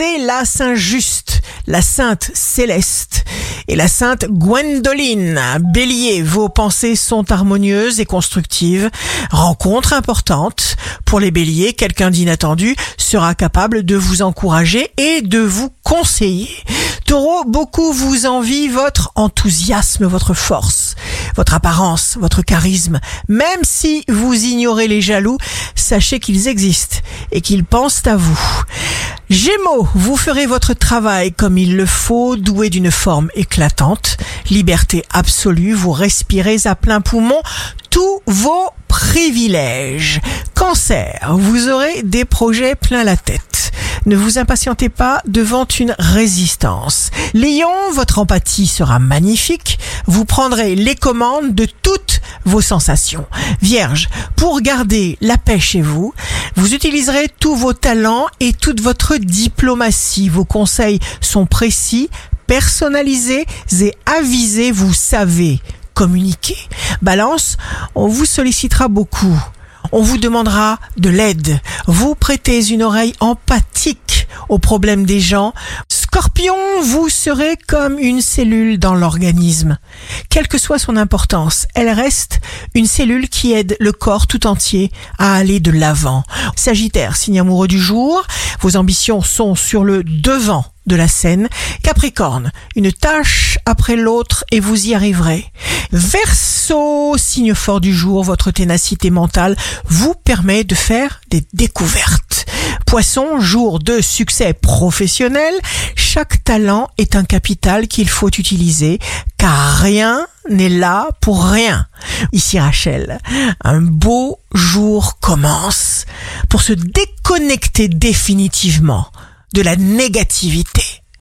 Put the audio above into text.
c'est la Saint-Just, la Sainte Céleste et la Sainte Gwendoline. Bélier, vos pensées sont harmonieuses et constructives. Rencontre importante. Pour les béliers, quelqu'un d'inattendu sera capable de vous encourager et de vous conseiller. Taureau, beaucoup vous envient votre enthousiasme, votre force, votre apparence, votre charisme. Même si vous ignorez les jaloux, sachez qu'ils existent et qu'ils pensent à vous. Gémeaux, vous ferez votre travail comme il le faut, doué d'une forme éclatante, liberté absolue, vous respirez à plein poumon tous vos privilèges. Cancer, vous aurez des projets plein la tête. Ne vous impatientez pas devant une résistance. Lion, votre empathie sera magnifique. Vous prendrez les commandes de toutes vos sensations. Vierge, pour garder la paix chez vous, vous utiliserez tous vos talents et toute votre diplomatie. Vos conseils sont précis, personnalisés et avisés. Vous savez communiquer. Balance, on vous sollicitera beaucoup. On vous demandera de l'aide. Vous prêtez une oreille empathique aux problèmes des gens. Scorpion, vous serez comme une cellule dans l'organisme. Quelle que soit son importance, elle reste une cellule qui aide le corps tout entier à aller de l'avant. Sagittaire, signe amoureux du jour, vos ambitions sont sur le devant de la scène. Capricorne, une tâche après l'autre et vous y arriverez. Verseau, signe fort du jour, votre ténacité mentale vous permet de faire des découvertes. Poisson, jour de succès professionnel, chaque talent est un capital qu'il faut utiliser car rien n'est là pour rien. Ici Rachel, un beau jour commence pour se déconnecter définitivement de la négativité.